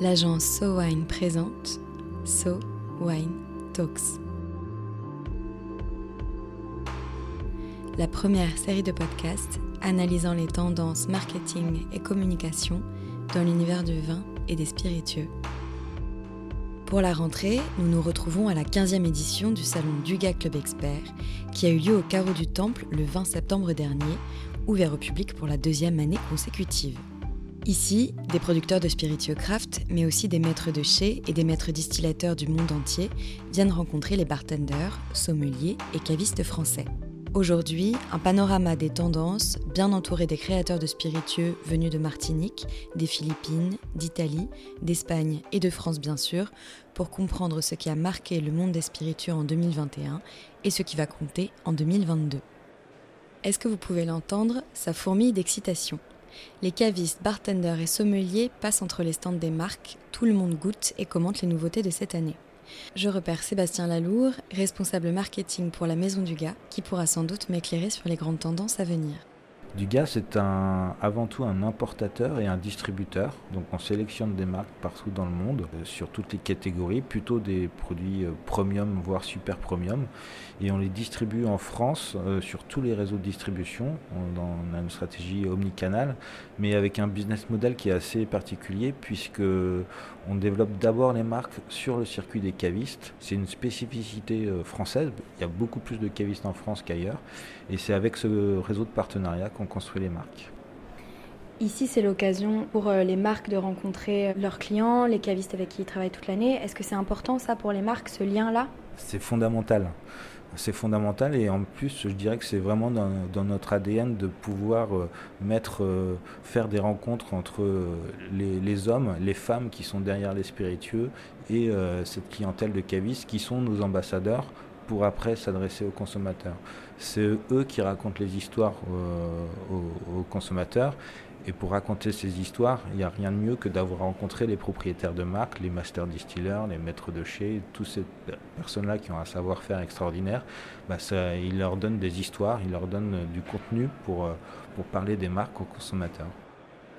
l'agence So Wine présente So Wine Talks. La première série de podcasts analysant les tendances marketing et communication dans l'univers du vin et des spiritueux. Pour la rentrée, nous nous retrouvons à la 15e édition du salon Duga Club Expert, qui a eu lieu au Carreau du Temple le 20 septembre dernier, ouvert au public pour la deuxième année consécutive. Ici, des producteurs de spiritueux craft, mais aussi des maîtres de chais et des maîtres distillateurs du monde entier viennent rencontrer les bartenders, sommeliers et cavistes français. Aujourd'hui, un panorama des tendances, bien entouré des créateurs de spiritueux venus de Martinique, des Philippines, d'Italie, d'Espagne et de France bien sûr, pour comprendre ce qui a marqué le monde des spiritueux en 2021 et ce qui va compter en 2022. Est-ce que vous pouvez l'entendre Ça fourmille d'excitation? Les cavistes, bartenders et sommeliers passent entre les stands des marques, tout le monde goûte et commente les nouveautés de cette année. Je repère Sébastien Lalour, responsable marketing pour la Maison du Gars, qui pourra sans doute m'éclairer sur les grandes tendances à venir. Dugas c'est un, avant tout un importateur et un distributeur. Donc on sélectionne des marques partout dans le monde, euh, sur toutes les catégories, plutôt des produits euh, premium, voire super premium. Et on les distribue en France euh, sur tous les réseaux de distribution. On, a une stratégie omnicanal, mais avec un business model qui est assez particulier, puisque on développe d'abord les marques sur le circuit des cavistes. C'est une spécificité française. Il y a beaucoup plus de cavistes en France qu'ailleurs. Et c'est avec ce réseau de partenariats qu'on construit les marques. Ici, c'est l'occasion pour euh, les marques de rencontrer leurs clients, les cavistes avec qui ils travaillent toute l'année. Est-ce que c'est important ça pour les marques, ce lien-là? C'est fondamental. C'est fondamental et en plus, je dirais que c'est vraiment dans, notre ADN de pouvoir euh, mettre, euh, faire des rencontres entre les, hommes, les femmes qui sont derrière les spiritueux et cette clientèle de cavistes qui sont nos ambassadeurs pour après s'adresser aux consommateurs. C'est eux qui racontent les histoires euh, aux, consommateurs. Et pour raconter ces histoires, il n'y a rien de mieux que d'avoir rencontré les propriétaires de marques, les master distillers, les maîtres de chez, toutes ces personnes-là qui ont un savoir-faire extraordinaire. Bah ils leur donnent des histoires, ils leur donnent du contenu pour, euh, pour parler des marques aux consommateurs.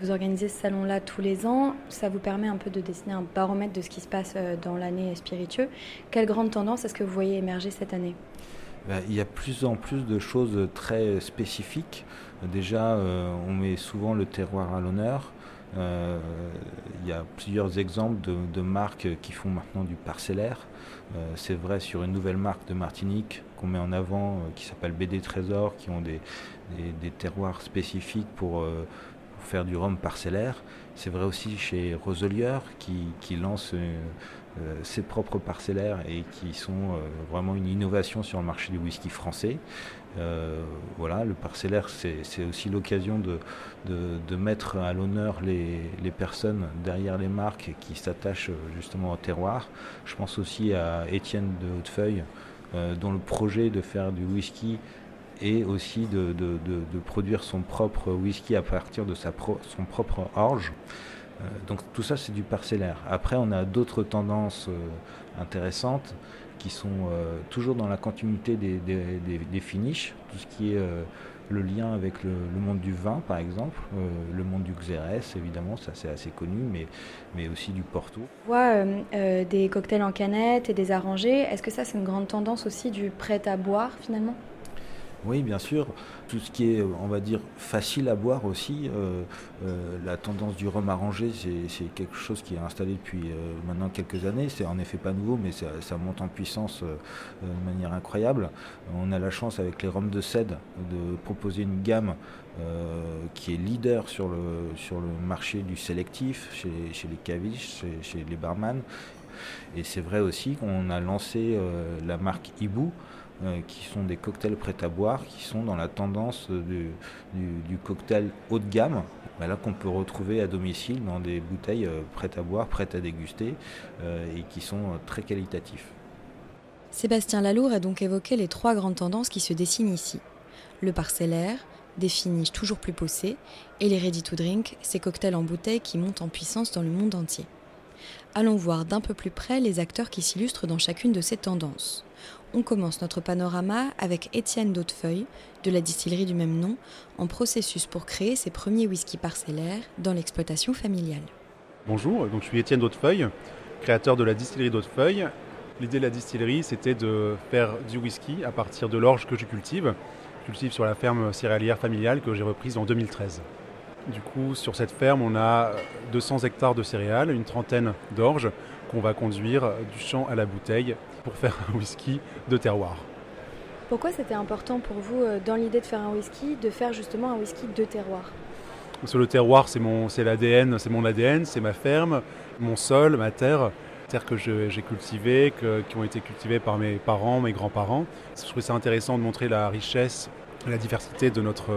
Vous organisez ce salon-là tous les ans. Ça vous permet un peu de dessiner un baromètre de ce qui se passe euh, dans l'année spiritueux. Quelle grande tendance est-ce que vous voyez émerger cette année? Il y a plus en plus de choses très spécifiques. Déjà, euh, on met souvent le terroir à l'honneur. Euh, il y a plusieurs exemples de, marques qui font maintenant du parcellaire. c'est vrai sur une nouvelle marque de Martinique qu'on met en avant qui s'appelle BD Trésor, qui ont des, terroirs spécifiques pour faire du rhum parcellaire. C'est vrai aussi chez Roselier qui, lance euh, euh, ses propres parcellaires et qui sont euh, vraiment une innovation sur le marché du whisky français. voilà, le parcellaire, c'est aussi l'occasion de, mettre à l'honneur les, les, personnes derrière les marques qui s'attachent justement au terroir. Je pense aussi à Étienne de Hautefeuille, dont le projet de faire du whisky et aussi de, produire son propre whisky à partir de sa son propre orge. Euh, donc tout ça c'est du parcellaire. Après on a d'autres tendances euh, intéressantes qui sont euh, toujours dans la continuité des, finishes, tout ce qui est le lien avec le, monde du vin par exemple, le monde du Xérès évidemment, ça c'est assez connu, mais, mais aussi du Porto. On voit des cocktails en canette et des arrangés, est-ce que ça c'est une grande tendance aussi du prêt à boire finalement? Oui, bien sûr. Tout ce qui est, on va dire, facile à boire aussi. Euh, euh, la tendance du rhum arrangé, c'est quelque chose qui est installé depuis euh, maintenant quelques années. C'est en effet pas nouveau, mais ça, monte en puissance de manière incroyable. On a la chance avec les rhums de cèdre de proposer une gamme qui est leader sur le, sur le marché du sélectif, chez, les cavistes, chez, les barman. Et c'est vrai aussi qu'on a lancé la marque Ibu. Euh, qui sont des cocktails prêts à boire, qui sont dans la tendance du, cocktail haut de gamme, bah là qu'on peut retrouver à domicile dans des bouteilles euh, prêtes à boire, prêtes à déguster, euh, et qui sont très qualitatifs. Sébastien Lalour a donc évoqué les trois grandes tendances qui se dessinent ici. Le parcellaire, des finishes toujours plus poussés, et les ready to drink, ces cocktails en bouteille qui montent en puissance dans le monde entier. Allons voir d'un peu plus près les acteurs qui s'illustrent dans chacune de ces tendances on commence notre panorama avec Étienne d'Hautefeuille, de la distillerie du même nom, en processus pour créer ses premiers whisky parcellaires dans l'exploitation familiale. Bonjour, je suis Étienne d'Hautefeuille, créateur de la distillerie d'Hautefeuille. L'idée de la distillerie, c'était de faire du whisky à partir de l'orge que je cultive. Je cultive sur la ferme céréalière familiale que j'ai reprise en 2013. Du coup, sur cette ferme, on a 200 hectares de céréales, une trentaine d'orges qu'on va conduire du champ à la bouteille pour faire un whisky de terroir. Pourquoi c'était important pour vous, euh, dans l'idée de faire un whisky, de faire justement un whisky de terroir? Sur le terroir, c'est mon, c'est l'ADN, c'est mon ADN, c'est ma ferme, mon sol, ma terre, terre que j'ai cultivée, qui ont été cultivées par mes parents, mes grands-parents. Je trouvais ça intéressant de montrer la richesse, la diversité de notre,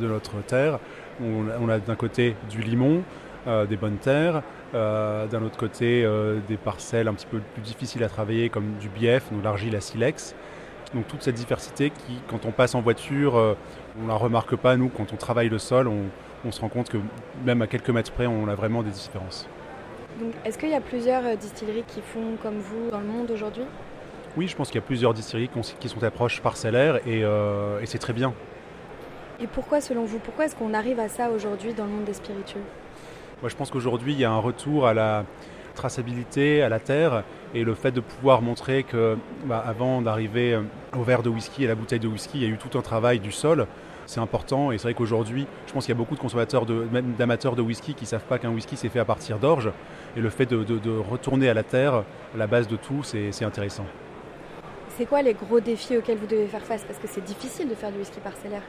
de notre terre. On, a d'un côté du limon, euh, des bonnes terres, euh, d'un autre côté des parcelles un petit peu plus difficiles à travailler comme du bief, donc l'argile à silex. Donc toute cette diversité qui, quand on passe en voiture, euh, on ne la remarque pas, nous, quand on travaille le sol, on, se rend compte que même à quelques mètres près, on a vraiment des différences. Donc est-ce qu'il y a plusieurs euh, distilleries qui font comme vous dans le monde aujourd'hui? Oui, je pense qu'il y a plusieurs distilleries qui sont approches parcellaires et, euh, et c'est très bien. Et pourquoi, selon vous, pourquoi est-ce qu'on arrive à ça aujourd'hui dans le monde des spiritueux? Moi, je pense qu'aujourd'hui, il y a un retour à la, traçabilité à la terre et le fait de pouvoir montrer que bah, avant d'arriver euh, au verre de whisky et à la bouteille de whisky, il y a eu tout un travail du sol. C'est important et c'est vrai qu'aujourd'hui, je pense qu'il y a beaucoup de consommateurs, d'amateurs de, whisky qui ne savent pas qu'un whisky s'est fait à partir d'orge. Et le fait de, retourner à la terre, la base de tout, c'est intéressant. C'est quoi les gros défis auxquels vous devez faire face? Parce que c'est difficile de faire du whisky parcellaire.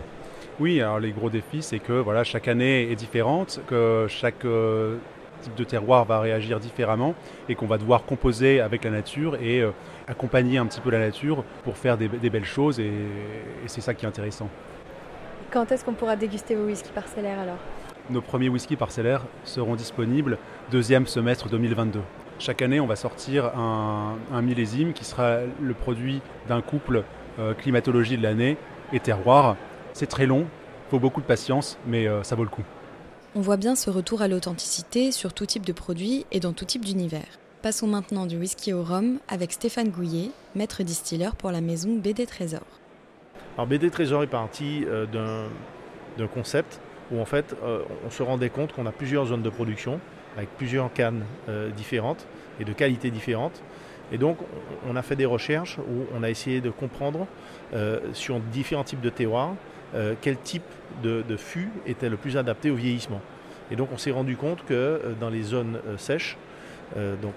Oui, alors les gros défis, c'est que voilà, chaque année est différente, que chaque euh, type de terroir va réagir différemment et qu'on va devoir composer avec la nature et euh, accompagner un petit peu la nature pour faire des, belles choses et, c'est ça qui est intéressant. Quand est-ce qu'on pourra déguster vos whisky parcellaires alors? Nos premiers whisky parcellaires seront disponibles deuxième semestre 2022. Chaque année, on va sortir un, millésime qui sera le produit d'un couple euh, climatologie de l'année et terroir. C'est très long, il faut beaucoup de patience, mais euh, ça vaut le coup. On voit bien ce retour à l'authenticité sur tout type de produit et dans tout type d'univers. Passons maintenant du whisky au rhum avec Stéphane Gouillet, maître distilleur pour la maison BD Trésor. Alors BD Trésor est parti euh, d'un concept où en fait euh, on se rendait compte qu'on a plusieurs zones de production avec plusieurs cannes euh, différentes et de qualités différentes. Et donc on a fait des recherches où on a essayé de comprendre sur différents types de terroirs euh, quel type de, fût était le plus adapté au vieillissement. Et donc on s'est rendu compte que euh, dans les zones euh, sèches, donc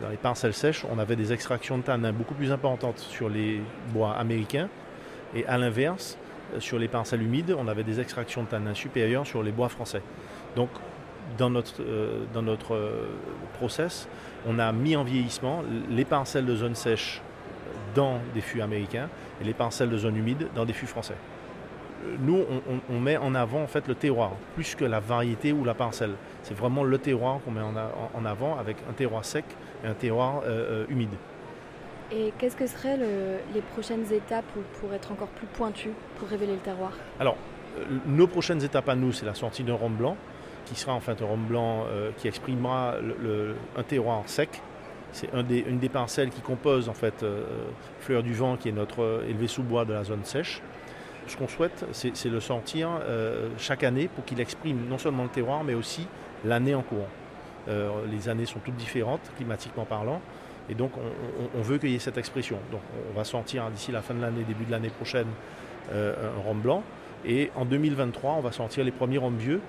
dans les parcelles sèches, on avait des extractions de tanin beaucoup plus importantes sur les bois américains. Et à l'inverse, sur les parcelles humides, on avait des extractions de tanin supérieures sur les bois français. Donc dans notre, dans notre process, on a mis en vieillissement les parcelles de zone sèche dans des fûts américains et les parcelles de zone humide dans des fûts français nous, on, met en avant en fait le terroir, plus que la variété ou la parcelle. C'est vraiment le terroir qu'on met en, avant avec un terroir sec et un terroir euh, euh, humide. Et qu'est-ce que seraient les prochaines étapes pour être encore plus pointu, pour révéler le terroir? Alors, euh, nos prochaines étapes à nous, c'est la sortie d'un rhum blanc, qui sera en fait un rhum blanc qui exprimera un terroir sec. C'est une des parcelles qui compose en fait Fleur du Vent, qui est notre élevé sous bois de la zone sèche. Ce qu'on souhaite, c'est le sortir euh, chaque année pour qu'il exprime non seulement le terroir, mais aussi l'année en cours. Euh, les années sont toutes différentes, climatiquement parlant, et donc on, veut qu'il y ait cette expression. Donc on va sortir d'ici la fin de l'année, début de l'année prochaine, euh, un rhum blanc, et en 2023, on va sortir les premiers rhums vieux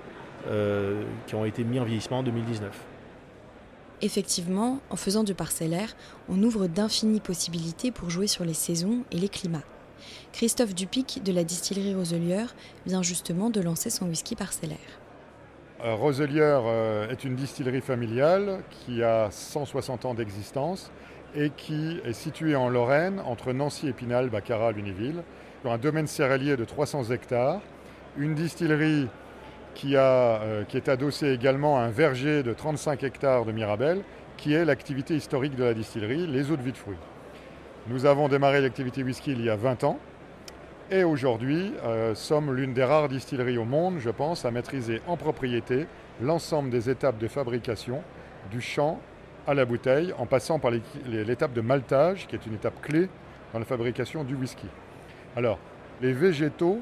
qui ont été mis en vieillissement en 2019. Effectivement, en faisant du parcellaire, on ouvre d'infinies possibilités pour jouer sur les saisons et les climats. Christophe Dupic de la distillerie Roselière vient justement de lancer son whisky parcellaire. Euh, Roselière euh, est une distillerie familiale qui a 160 ans d'existence et qui est située en Lorraine entre Nancy, Épinal, Baccarat, Lunéville, sur un domaine céréalier de 300 hectares, une distillerie qui, euh, qui est adossée également à un verger de 35 hectares de Mirabel, qui est l'activité historique de la distillerie, les eaux de vie de fruits. Nous avons démarré l'activité whisky il y a 20 ans et aujourd'hui euh, sommes l'une des rares distilleries au monde, je pense, à maîtriser en propriété l'ensemble des étapes de fabrication, du champ à la bouteille, en passant par l'étape de maltage, qui est une étape clé dans la fabrication du whisky. Alors, les végétaux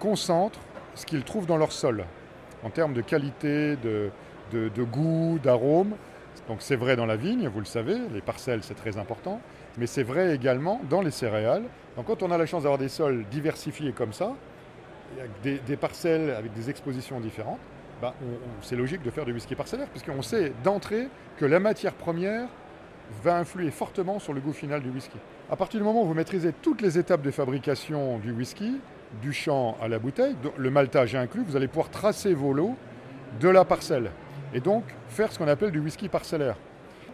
concentrent ce qu'ils trouvent dans leur sol, en termes de qualité, de, goût, d'arôme. Donc c'est vrai dans la vigne, vous le savez, les parcelles c'est très important, mais c'est vrai également dans les céréales. Donc quand on a la chance d'avoir des sols diversifiés comme ça, des, des parcelles avec des expositions différentes, bah, c'est logique de faire du whisky parcellaire, puisqu'on sait d'entrée que la matière première va influer fortement sur le goût final du whisky. À partir du moment où vous maîtrisez toutes les étapes de fabrication du whisky, du champ à la bouteille, le maltage inclus, vous allez pouvoir tracer vos lots de la parcelle et donc faire ce qu'on appelle du whisky parcellaire.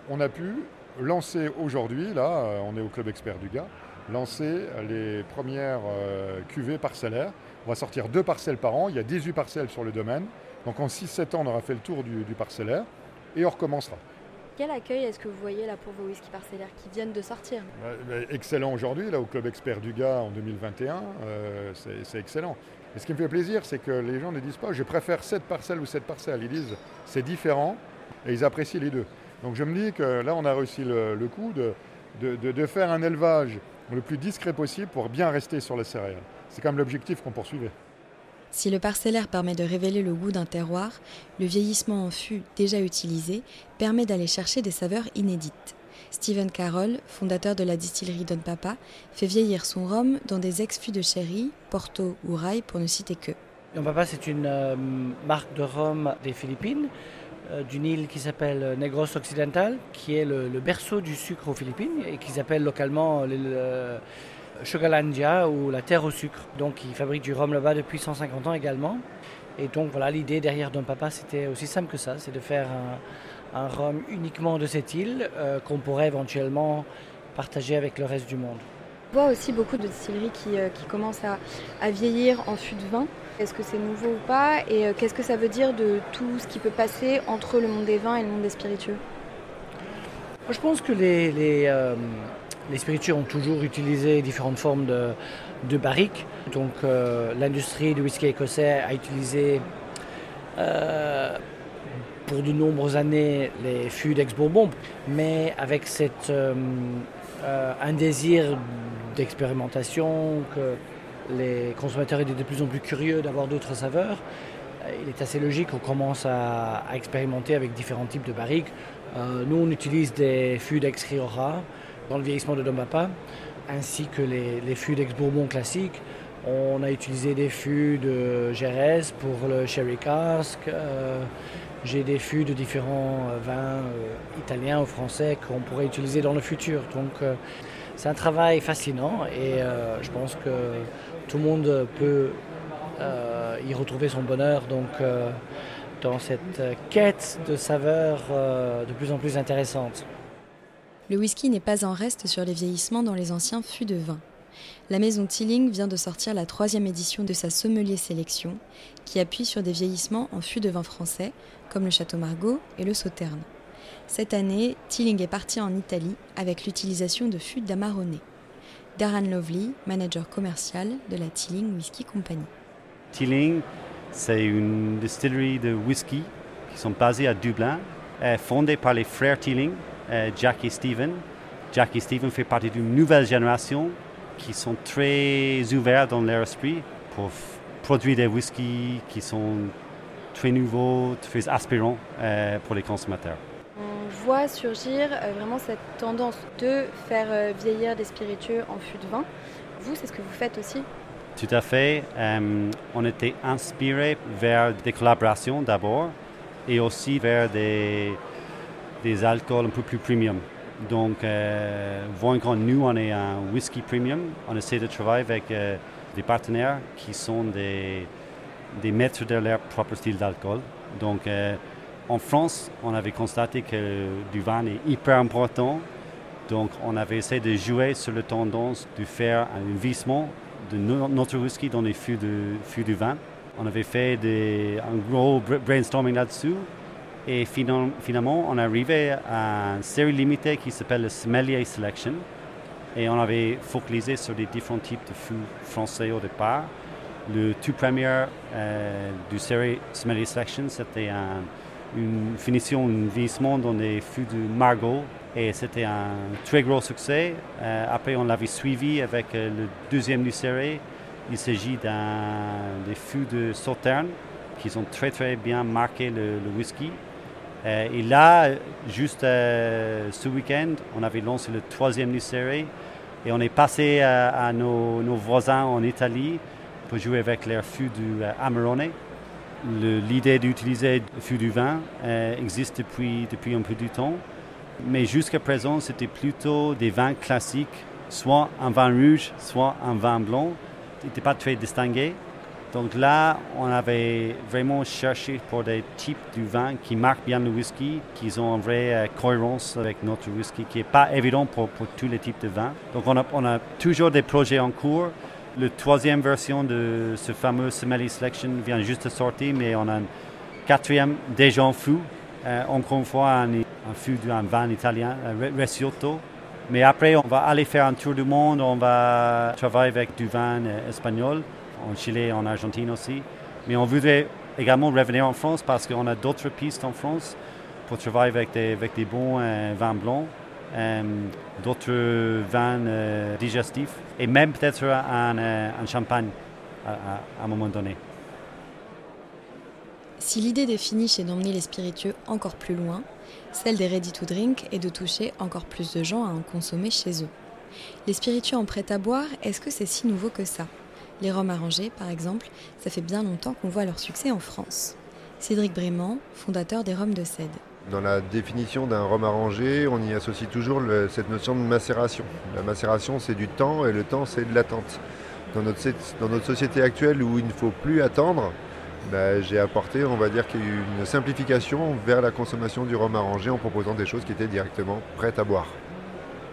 On a pu lancer aujourd'hui, là, euh, on est au Club Expert du Gars, lancer les premières euh, cuvées parcellaires. On va sortir deux parcelles par an, il y a 18 parcelles sur le domaine. Donc en 6-7 ans, on aura fait le tour du, parcellaire et on recommencera. Quel accueil est-ce que vous voyez là pour vos whisky parcellaires qui viennent de sortir? Excellent aujourd'hui, là au Club Expert du Gars en 2021, euh, c'est excellent. Et ce qui me fait plaisir, c'est que les gens ne disent pas je préfère cette parcelle ou cette parcelle. Ils disent c'est différent et ils apprécient les deux. Donc je me dis que là, on a réussi le, coup de, de, faire un élevage le plus discret possible pour bien rester sur la céréale. C'est quand même l'objectif qu'on poursuivait. Si le parcellaire permet de révéler le goût d'un terroir, le vieillissement en fût déjà utilisé permet d'aller chercher des saveurs inédites. Stephen Carroll, fondateur de la distillerie Don Papa, fait vieillir son rhum dans des ex-fûts de sherry, Porto ou Rye pour ne citer que. Don Papa, c'est une euh, marque de rhum des Philippines, d'une île qui s'appelle Negros Occidental, qui est le, berceau du sucre aux Philippines et qu'ils appellent localement le, Sugarlandia ou la terre au sucre. Donc ils fabriquent du rhum là-bas depuis 150 ans également. Et donc voilà, l'idée derrière Don Papa, c'était aussi simple que ça, c'est de faire un, rhum uniquement de cette île euh, qu'on pourrait éventuellement partager avec le reste du monde. On voit aussi beaucoup de distilleries qui, euh, commencent à, vieillir en fût de vin. Est-ce que c'est nouveau ou pas Et euh, qu'est-ce que ça veut dire de tout ce qui peut passer entre le monde des vins et le monde des spiritueux? Je pense que les, les, spiritueux ont toujours utilisé différentes formes de, barriques. Donc euh, l'industrie du whisky écossais a utilisé euh, pour de nombreuses années les fûts d'ex-bourbon, mais avec euh, un désir d'expérimentation, que les consommateurs étaient de plus en plus curieux d'avoir d'autres saveurs, il est assez logique qu'on commence à, expérimenter avec différents types de barriques. nous, on utilise des fûts d'ex-Rioja, dans le vieillissement de Papa, ainsi que les, fûts d'ex-Bourbon classiques. On a utilisé des fûts de Jerez pour le sherry cask. Euh, j'ai des fûts de différents euh, vins euh, italiens ou français qu'on pourrait utiliser dans le futur. Donc c'est un travail fascinant et je pense que tout le monde peut y retrouver son bonheur donc, dans cette quête de saveurs de plus en plus intéressante le whisky n'est pas en reste sur les vieillissements dans les anciens fûts de vin. La maison Tilling vient de sortir la troisième édition de sa sommelier sélection, qui appuie sur des vieillissements en fûts de vin français, comme le Château Margaux et le Sauterne. Cette année, Tilling est parti en Italie avec l'utilisation de fûts d'Amarone. Darren Lovely, manager commercial de la Tilling Whisky Company. Tilling, c'est une distillerie de whisky qui sont basées à Dublin, fondée par les frères Tilling, Jack et Steven. Jack et Steven fait partie d'une nouvelle génération qui sont très ouverts dans leur esprit pour produire des whiskies qui sont très nouveaux, très aspirants euh, pour les consommateurs. Voit surgir euh, vraiment cette tendance de faire vieillir des spiritueux en fût de vin. Vous, c'est ce que vous faites aussi? Tout à fait. on était inspiré vers des collaborations d'abord et aussi vers des, des alcools un peu plus premium. Donc, euh, voyant que nous, on est un whisky premium, on essaie de travailler avec euh, des partenaires qui sont des, des maîtres de leur propre style d'alcool. Donc, euh, en France, on avait constaté que du vin est hyper important. Donc, on avait essayé de jouer sur la tendance de faire un vissement de notre whisky dans les fûts de, fûts du vin. On avait fait un gros brainstorming là-dessus et finalement, on arrivé à une série limitée qui s'appelle le Sommelier Selection. Et on avait focalisé sur des différents types de fûts français au départ. Le tout premier euh, du série Sommelier Selection, c'était une finition, un vieillissement dans des fûts de Margot. Et c'était un très gros succès. Euh, après, on l'avait suivi avec euh, le deuxième du. Il s'agit d'un des fûts de Sauterne qui ont très très bien marqué le whisky. et là, juste ce week-end, on avait lancé le troisième série et on est passé à, nos, voisins en Italie pour jouer avec leur fût du Amarone. L'idée d'utiliser le fût du vin existe depuis, un peu de temps, mais jusqu'à présent, c'était plutôt des vins classiques, soit un vin rouge, soit un vin blanc. n'était pas très distingué. Donc là, on avait vraiment cherché pour des types de vin qui marquent bien le whisky, qui ont une vraie euh, cohérence avec notre whisky, qui n'est pas évident pour, tous les types de vins. Donc on a, toujours des projets en cours. La troisième version de ce fameux Sommelier Selection vient juste de sortir, mais on a un quatrième déjà en fou. Euh, encore une fois, un, un d'un vin italien, Reciotto. Mais après, on va aller faire un tour du monde, on va travailler avec du vin euh, espagnol en Chili, en Argentine aussi. Mais on voudrait également revenir en France parce qu'on a d'autres pistes en France pour travailler avec des, avec des bons euh, vins blancs, euh, d'autres vins euh, digestifs et même peut-être un, un, champagne à, à, un moment donné. Si l'idée des finishes est d'emmener les spiritueux encore plus loin, celle des ready to drink est de toucher encore plus de gens à en consommer chez eux. Les spiritueux en prêt à boire, est-ce que c'est si nouveau que ça? Les rhums arrangés, par exemple, ça fait bien longtemps qu'on voit leur succès en France. Cédric Brément, fondateur des rhums de Cède. Dans la définition d'un rhum arrangé, on y associe toujours cette notion de macération. La macération, c'est du temps et le temps, c'est de l'attente. Dans notre, dans notre société actuelle où il ne faut plus attendre, bah, j'ai apporté, on va dire, une simplification vers la consommation du rhum arrangé en proposant des choses qui étaient directement prêtes à boire.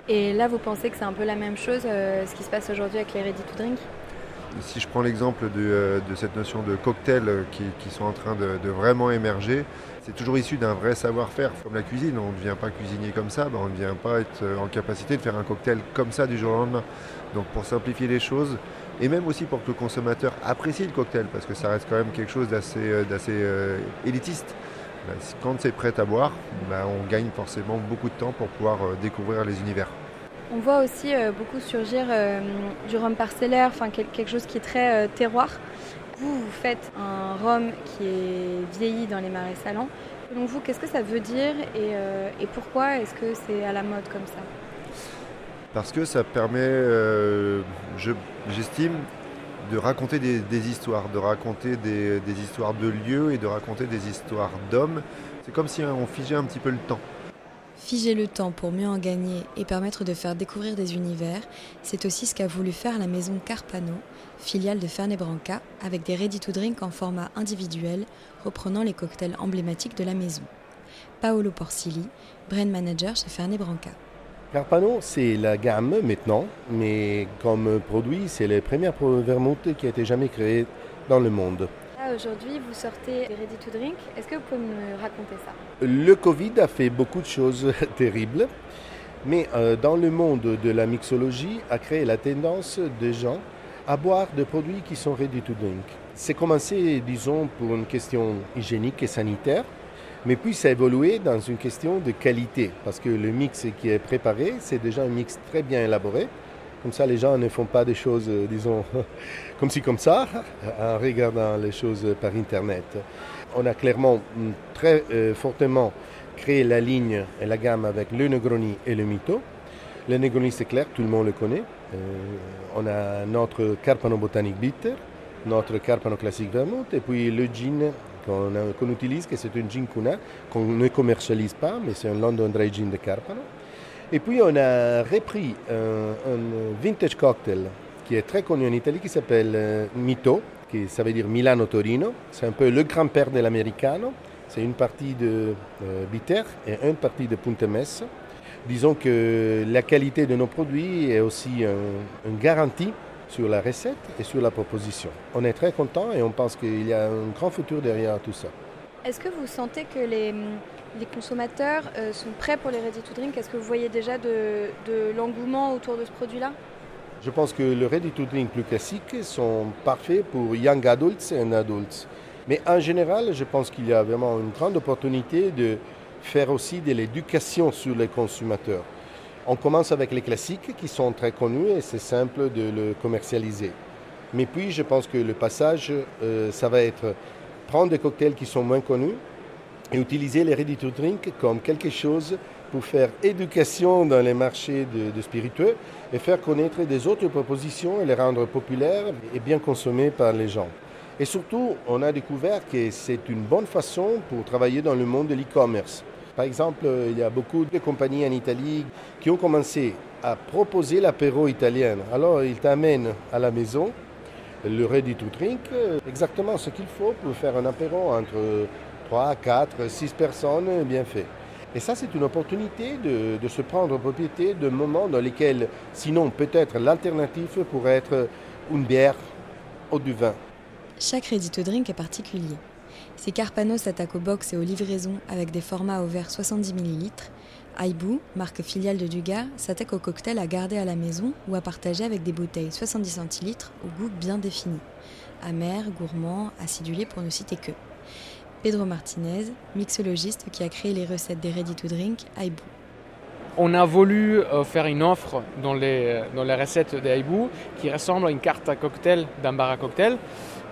Et là, vous pensez que c'est un peu la même chose, euh, ce qui se passe aujourd'hui avec les ready to drink si je prends l'exemple de, euh, cette notion de cocktail euh, qui, sont en train de, vraiment émerger, c'est toujours issu d'un vrai savoir-faire, comme la cuisine. On ne vient pas cuisiner comme ça, ben, on ne vient pas être euh, en capacité de faire un cocktail comme ça du jour au lendemain. Donc pour simplifier les choses, et même aussi pour que le consommateur apprécie le cocktail, parce que ça reste quand même quelque chose d'assez élitiste. Ben, quand c'est prêt à boire, ben, on gagne forcément beaucoup de temps pour pouvoir découvrir les univers. On voit aussi euh, beaucoup surgir euh, du rhum parcellaire, enfin quelque chose qui est très euh, terroir. Vous, vous faites un rhum qui est vieilli dans les marais salants. Selon vous, qu'est-ce que ça veut dire et, pourquoi est-ce que c'est à la mode comme ça? Parce que ça permet, j'estime, de raconter des, histoires, de raconter des, des histoires de lieux et de raconter des histoires d'hommes. C'est comme si on figeait un petit peu le temps. Figer le temps pour mieux en gagner et permettre de faire découvrir des univers, c'est aussi ce qu'a voulu faire la maison Carpano, filiale de Fernet Branca, avec des ready-to-drink en format individuel, reprenant les cocktails emblématiques de la maison. Paolo Porcili, brand manager chez Fernet Branca. Carpano, c'est la gamme maintenant, mais comme produit, c'est les premières vermouth qui a été jamais créées dans le monde aujourd'hui, vous sortez Ready to Drink. Est-ce que vous pouvez me raconter ça? Le Covid a fait beaucoup de choses terribles, mais euh, dans le monde de la mixologie, a créé la tendance des gens à boire des produits qui sont Ready to Drink. C'est commencé, disons, pour une question hygiénique et sanitaire, mais puis ça a évolué dans une question de qualité, parce que le mix qui est préparé, c'est déjà un mix très bien élaboré. Comme ça, les gens ne font pas des choses, euh, disons, comme ci, comme ça, en regardant les choses par Internet. On a clairement mm, très euh, fortement créé la ligne et la gamme avec le Negroni et le Mito. Le Negroni, c'est clair, tout le monde le connaît. Euh, on a notre Carpano Botanic Bitter, notre Carpano Classic Vermouth, et puis le gin qu'on utilise, que c'est un gin qu'on ne commercialise pas, mais c'est un London Dry Gin de Carpano. Et puis on a repris un, vintage cocktail qui est très connu en Italie qui s'appelle euh, Mito, qui ça veut dire Milano Torino. C'est un peu le grand-père de l'americano. C'est une partie de euh, bitter et une partie de Punta Messa. Disons que la qualité de nos produits est aussi une garantie sur la recette et sur la proposition. On est très content et on pense qu'il y a un grand futur derrière tout ça. Est-ce que vous sentez que les, les consommateurs euh, sont prêts pour les ready to drink Est-ce que vous voyez déjà de, l'engouement autour de ce produit-là? Je pense que les ready to drink plus classiques sont parfaits pour young adults et adults. Mais en général, je pense qu'il y a vraiment une grande opportunité de faire aussi de l'éducation sur les consommateurs. On commence avec les classiques qui sont très connus et c'est simple de le commercialiser. Mais puis, je pense que le passage, euh, ça va être prendre des cocktails qui sont moins connus, et utiliser les ready to drink comme quelque chose pour faire éducation dans les marchés de, spiritueux et faire connaître des autres propositions et les rendre populaires et bien consommées par les gens. Et surtout, on a découvert que c'est une bonne façon pour travailler dans le monde de l'e-commerce. Par exemple, il y a beaucoup de compagnies en Italie qui ont commencé à proposer l'apéro italien. Alors, ils t'amènent à la maison le ready to drink, exactement ce qu'il faut pour faire un apéro entre 3, 4, 6 personnes bien fait. Et ça, c'est une opportunité de, se prendre propriété de moments dans lesquels, sinon, peut-être l'alternative pourrait être une bière ou du vin. Chaque ready to drink est particulier. Si Carpano s'attaque aux box et aux livraisons avec des formats au verre 70 ml, Aibu, marque filiale de Duga, s'attaque aux cocktails à garder à la maison ou à partager avec des bouteilles 70 centilitres au goût bien défini. Amer, gourmand, acidulé pour ne citer que. Pedro Martinez, mixologiste qui a créé les recettes des Ready to Drink Aibu. On a voulu euh, faire une offre dans les, dans les recettes d'Aibu qui ressemble à une carte à cocktail d'un bar à cocktail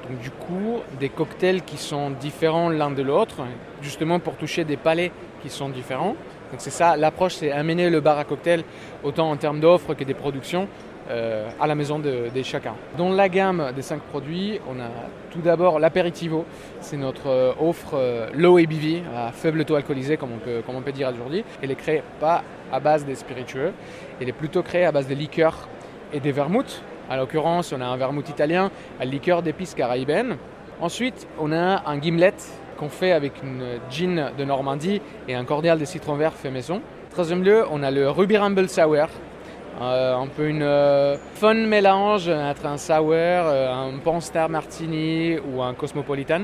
donc du coup, des cocktails qui sont différents l'un de l'autre, justement pour toucher des palais qui sont différents. C'est ça, l'approche, c'est amener le bar à cocktail autant en termes d'offres que des productions euh, à la maison de, chacun. Dans la gamme des cinq produits, on a tout d'abord l'apéritivo. C'est notre euh, offre euh, low ABV, à faible taux alcoolisé, comme on peut, dire aujourd'hui. Elle est créée pas à base des spiritueux, elle est plutôt créée à base de liqueurs et des vermouths. À l'occurrence, on a un vermouth italien à liqueur d'épices caraïbènes. Ensuite, on a un gimlet qu'on fait avec une gin de Normandie et un cordial de citron vert fait maison. Troisième lieu, on a le Ruby Rumble Sour. Euh, un peu une euh, fun mélange entre un sour, euh, un Panstar Martini ou un Cosmopolitan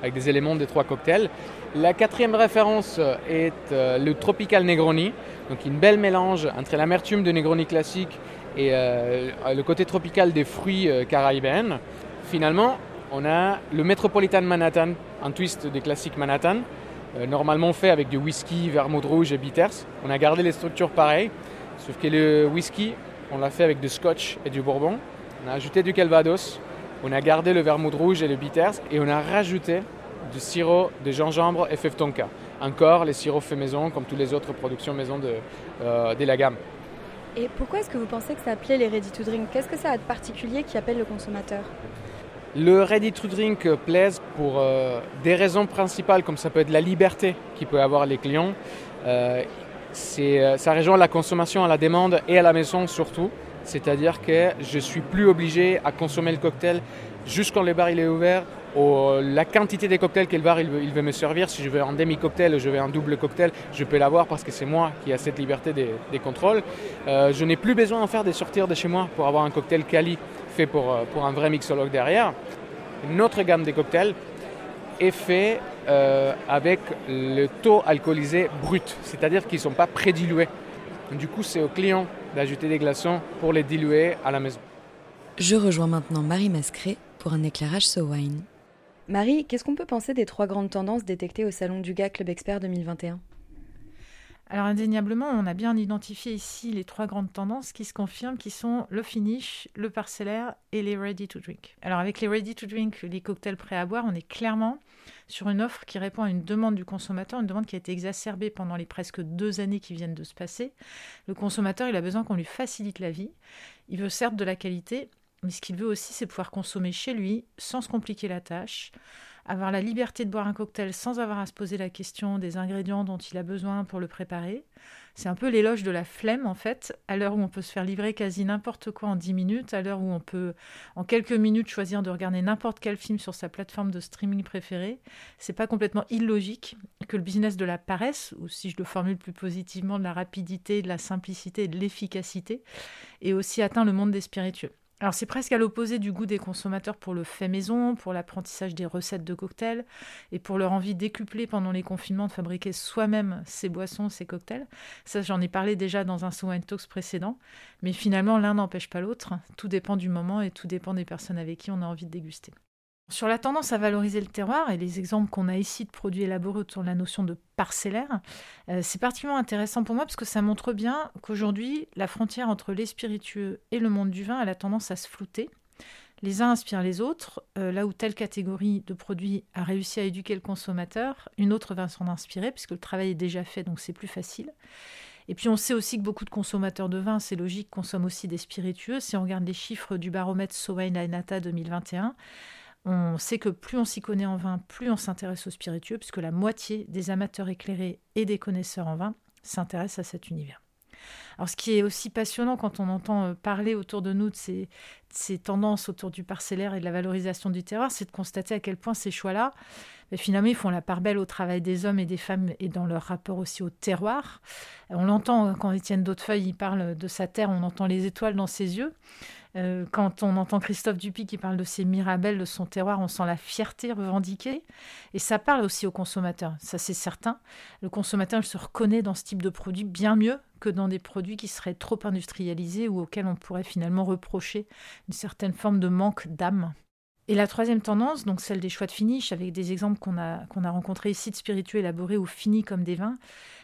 avec des éléments des trois cocktails. La quatrième référence est le Tropical Negroni, donc une belle mélange entre l'amertume de Negroni classique et le côté tropical des fruits caraïbènes. Finalement, on a le Metropolitan Manhattan, un twist des classiques Manhattan, normalement fait avec du whisky, vermouth rouge et bitters. On a gardé les structures pareilles, sauf que le whisky, on l'a fait avec du scotch et du bourbon. On a ajouté du calvados, on a gardé le vermouth rouge et le bitters, et on a rajouté du sirop de gingembre et fève tonka. Encore les sirops faits maison, comme toutes les autres productions maison de, de la gamme. Et pourquoi est-ce que vous pensez que ça appelait les ready to drink? Qu'est-ce que ça a de particulier qui appelle le consommateur? Le ready to drink plaise pour euh, des raisons principales, comme ça peut être la liberté qui peut avoir les clients. Euh, euh, ça rejoint la consommation à la demande et à la maison surtout. C'est-à-dire que je suis plus obligé à consommer le cocktail juste quand le bar il est ouvert la quantité des cocktails que le bar il veut, me servir. Si je veux un demi-cocktail, je veux un double cocktail, je peux l'avoir parce que c'est moi qui ai cette liberté des, contrôles. Euh, je n'ai plus besoin d'en faire des sortir de chez moi pour avoir un cocktail quali fait pour, euh, pour un vrai mixologue derrière. Notre gamme de cocktails est fait euh, avec le taux alcoolisé brut, c'est-à-dire qu'ils ne sont pas prédilués. Du coup, c'est au client d'ajouter des glaçons pour les diluer à la maison. Je rejoins maintenant Marie Mascret pour un éclairage So Wine. Marie, qu'est-ce qu'on peut penser des trois grandes tendances détectées au Salon du GA Club Expert 2021 alors indéniablement, on a bien identifié ici les trois grandes tendances qui se confirment, qui sont le finish, le parcellaire et les ready to drink. Alors avec les ready to drink, les cocktails prêts à boire, on est clairement sur une offre qui répond à une demande du consommateur, une demande qui a été exacerbée pendant les presque deux années qui viennent de se passer. Le consommateur, il a besoin qu'on lui facilite la vie. Il veut certes de la qualité, mais ce qu'il veut aussi, c'est pouvoir consommer chez lui sans se compliquer la tâche, avoir la liberté de boire un cocktail sans avoir à se poser la question des ingrédients dont il a besoin pour le préparer. C'est un peu l'éloge de la flemme en fait, à l'heure où on peut se faire livrer quasi n'importe quoi en 10 minutes, à l'heure où on peut en quelques minutes choisir de regarder n'importe quel film sur sa plateforme de streaming préférée. C'est pas complètement illogique que le business de la paresse, ou si je le formule plus positivement, de la rapidité, de la simplicité et de l'efficacité, ait aussi atteint le monde des spiritueux. Alors c'est presque à l'opposé du goût des consommateurs pour le fait maison, pour l'apprentissage des recettes de cocktails et pour leur envie décuplée pendant les confinements de fabriquer soi-même ces boissons, ces cocktails. Ça j'en ai parlé déjà dans un So Talks précédent, mais finalement l'un n'empêche pas l'autre, tout dépend du moment et tout dépend des personnes avec qui on a envie de déguster. Sur la tendance à valoriser le terroir et les exemples qu'on a ici de produits élaborés autour de la notion de parcellaire, euh, c'est particulièrement intéressant pour moi parce que ça montre bien qu'aujourd'hui, la frontière entre les spiritueux et le monde du vin a la tendance à se flouter. Les uns inspirent les autres. Euh, là où telle catégorie de produits a réussi à éduquer le consommateur, une autre va s'en inspirer puisque le travail est déjà fait, donc c'est plus facile. Et puis on sait aussi que beaucoup de consommateurs de vin, c'est logique, consomment aussi des spiritueux. Si on regarde les chiffres du baromètre Sowain Nata 2021, on sait que plus on s'y connaît en vin, plus on s'intéresse aux spiritueux, puisque la moitié des amateurs éclairés et des connaisseurs en vin s'intéressent à cet univers. Alors, ce qui est aussi passionnant quand on entend euh, parler autour de nous de ces, tendances autour du parcellaire et de la valorisation du terroir, c'est de constater à quel point ces choix-là, ben, finalement, ils font la part belle au travail des hommes et des femmes et dans leur rapport aussi au terroir. On l'entend hein, quand Étienne Daudefeuille parle de sa terre, on entend les étoiles dans ses yeux. Euh, quand on entend Christophe Dupuis qui parle de ses mirabelles, de son terroir, on sent la fierté revendiquée. Et ça parle aussi au consommateur, ça c'est certain. Le consommateur se reconnaît dans ce type de produit bien mieux que dans des produits qui seraient trop industrialisés ou auxquels on pourrait finalement reprocher une certaine forme de manque d'âme. Et la troisième tendance, donc celle des choix de finish, avec des exemples qu'on a, qu'on a rencontrés ici de spiritueux élaborés ou finis comme des vins,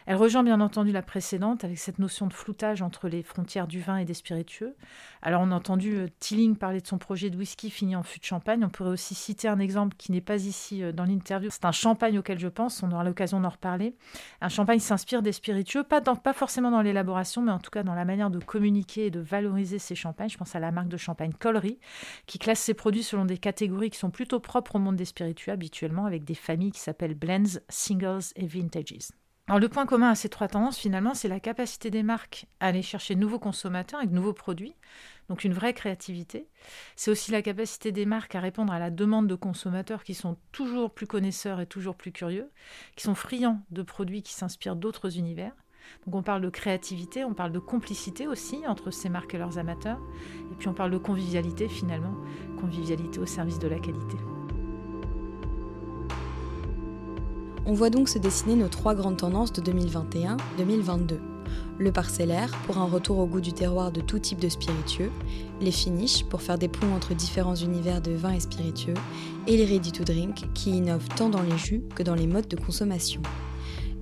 elle rejoint bien entendu la précédente avec cette notion de floutage entre les frontières du vin et des spiritueux. Alors on a entendu euh, Tilling parler de son projet de whisky fini en fût de champagne. On pourrait aussi citer un exemple qui n'est pas ici euh, dans l'interview. C'est un champagne auquel je pense, on aura l'occasion d'en reparler. Un champagne s'inspire des spiritueux, pas, pas forcément dans l'élaboration, mais en tout cas dans la manière de communiquer et de valoriser ces champagnes. Je pense à la marque de champagne Collery, qui classe ses produits selon des catégories qui sont plutôt propres au monde des spiritueux habituellement, avec des familles qui s'appellent blends, singles et vintages. Alors, le point commun à ces trois tendances, finalement, c'est la capacité des marques à aller chercher de nouveaux consommateurs avec de nouveaux produits, donc une vraie créativité. C'est aussi la capacité des marques à répondre à la demande de consommateurs qui sont toujours plus connaisseurs et toujours plus curieux, qui sont friands de produits qui s'inspirent d'autres univers. Donc on parle de créativité, on parle de complicité aussi entre ces marques et leurs amateurs, et puis on parle de convivialité finalement, convivialité au service de la qualité. On voit donc se dessiner nos trois grandes tendances de 2021-2022. Le parcellaire pour un retour au goût du terroir de tout type de spiritueux, les finishes pour faire des ponts entre différents univers de vin et spiritueux, et les ready to drink qui innovent tant dans les jus que dans les modes de consommation.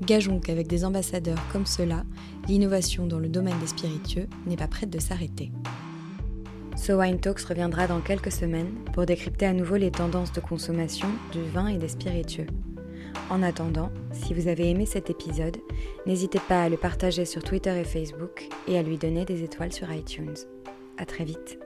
Gageons qu'avec des ambassadeurs comme ceux-là, l'innovation dans le domaine des spiritueux n'est pas prête de s'arrêter. So Wine Talks reviendra dans quelques semaines pour décrypter à nouveau les tendances de consommation du vin et des spiritueux. En attendant, si vous avez aimé cet épisode, n'hésitez pas à le partager sur Twitter et Facebook et à lui donner des étoiles sur iTunes. À très vite.